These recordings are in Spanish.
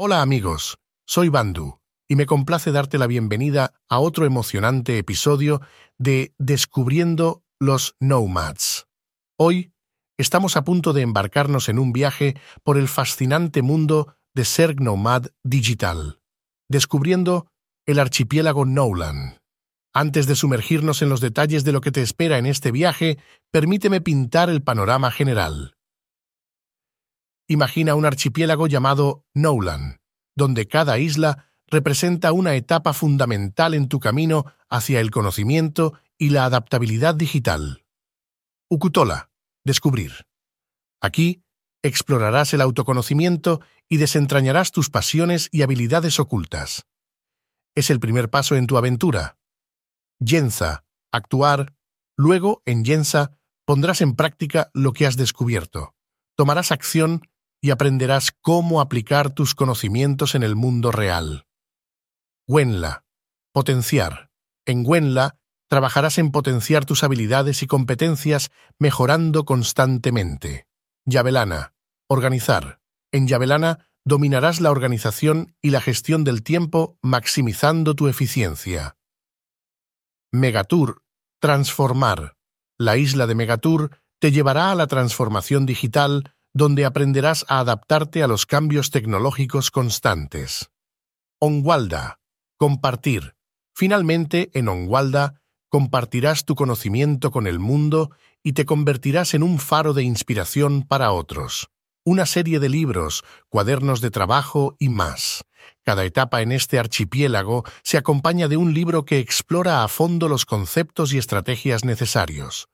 Hola amigos, soy Bandu y me complace darte la bienvenida a otro emocionante episodio de Descubriendo los Nomads. Hoy estamos a punto de embarcarnos en un viaje por el fascinante mundo de ser nomad digital, descubriendo el archipiélago Nolan. Antes de sumergirnos en los detalles de lo que te espera en este viaje, permíteme pintar el panorama general. Imagina un archipiélago llamado Nolan, donde cada isla representa una etapa fundamental en tu camino hacia el conocimiento y la adaptabilidad digital. Ukutola, descubrir. Aquí explorarás el autoconocimiento y desentrañarás tus pasiones y habilidades ocultas. Es el primer paso en tu aventura. Yenza, actuar. Luego, en Yenza, pondrás en práctica lo que has descubierto. Tomarás acción y aprenderás cómo aplicar tus conocimientos en el mundo real. Wenla, potenciar. En Wenla trabajarás en potenciar tus habilidades y competencias mejorando constantemente. Yavelana, organizar. En Yavelana dominarás la organización y la gestión del tiempo maximizando tu eficiencia. Megatur, transformar. La isla de Megatur te llevará a la transformación digital donde aprenderás a adaptarte a los cambios tecnológicos constantes. Onwalda, compartir. Finalmente, en Onwalda, compartirás tu conocimiento con el mundo y te convertirás en un faro de inspiración para otros. Una serie de libros, cuadernos de trabajo y más. Cada etapa en este archipiélago se acompaña de un libro que explora a fondo los conceptos y estrategias necesarios.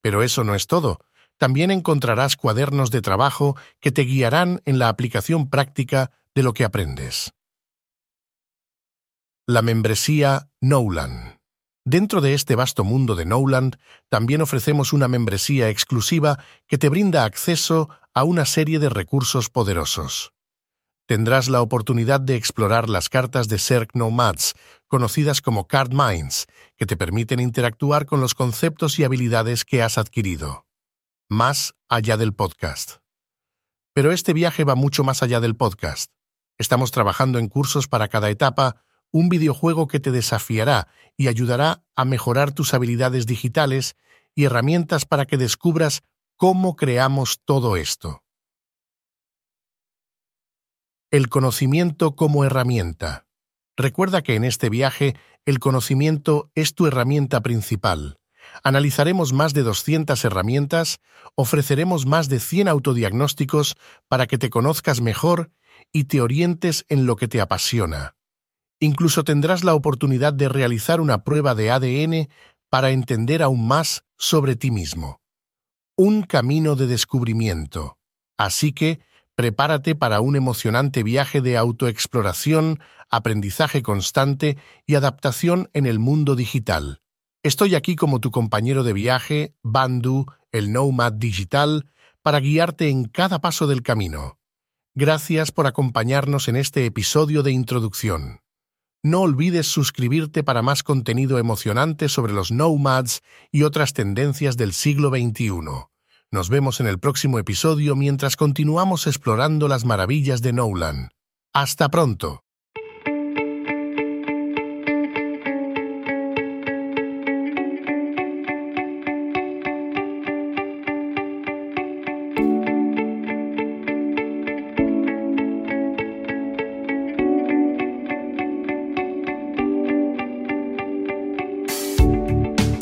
Pero eso no es todo. También encontrarás cuadernos de trabajo que te guiarán en la aplicación práctica de lo que aprendes. La membresía Nolan. Dentro de este vasto mundo de Nowland, también ofrecemos una membresía exclusiva que te brinda acceso a una serie de recursos poderosos. Tendrás la oportunidad de explorar las cartas de Cirque Nomads, conocidas como Card Minds, que te permiten interactuar con los conceptos y habilidades que has adquirido. Más allá del podcast. Pero este viaje va mucho más allá del podcast. Estamos trabajando en cursos para cada etapa, un videojuego que te desafiará y ayudará a mejorar tus habilidades digitales y herramientas para que descubras cómo creamos todo esto. El conocimiento como herramienta. Recuerda que en este viaje el conocimiento es tu herramienta principal. Analizaremos más de 200 herramientas, ofreceremos más de 100 autodiagnósticos para que te conozcas mejor y te orientes en lo que te apasiona. Incluso tendrás la oportunidad de realizar una prueba de ADN para entender aún más sobre ti mismo. Un camino de descubrimiento. Así que, prepárate para un emocionante viaje de autoexploración, aprendizaje constante y adaptación en el mundo digital. Estoy aquí como tu compañero de viaje, Bandu, el Nomad Digital, para guiarte en cada paso del camino. Gracias por acompañarnos en este episodio de introducción. No olvides suscribirte para más contenido emocionante sobre los nomads y otras tendencias del siglo XXI. Nos vemos en el próximo episodio mientras continuamos explorando las maravillas de Nolan. Hasta pronto.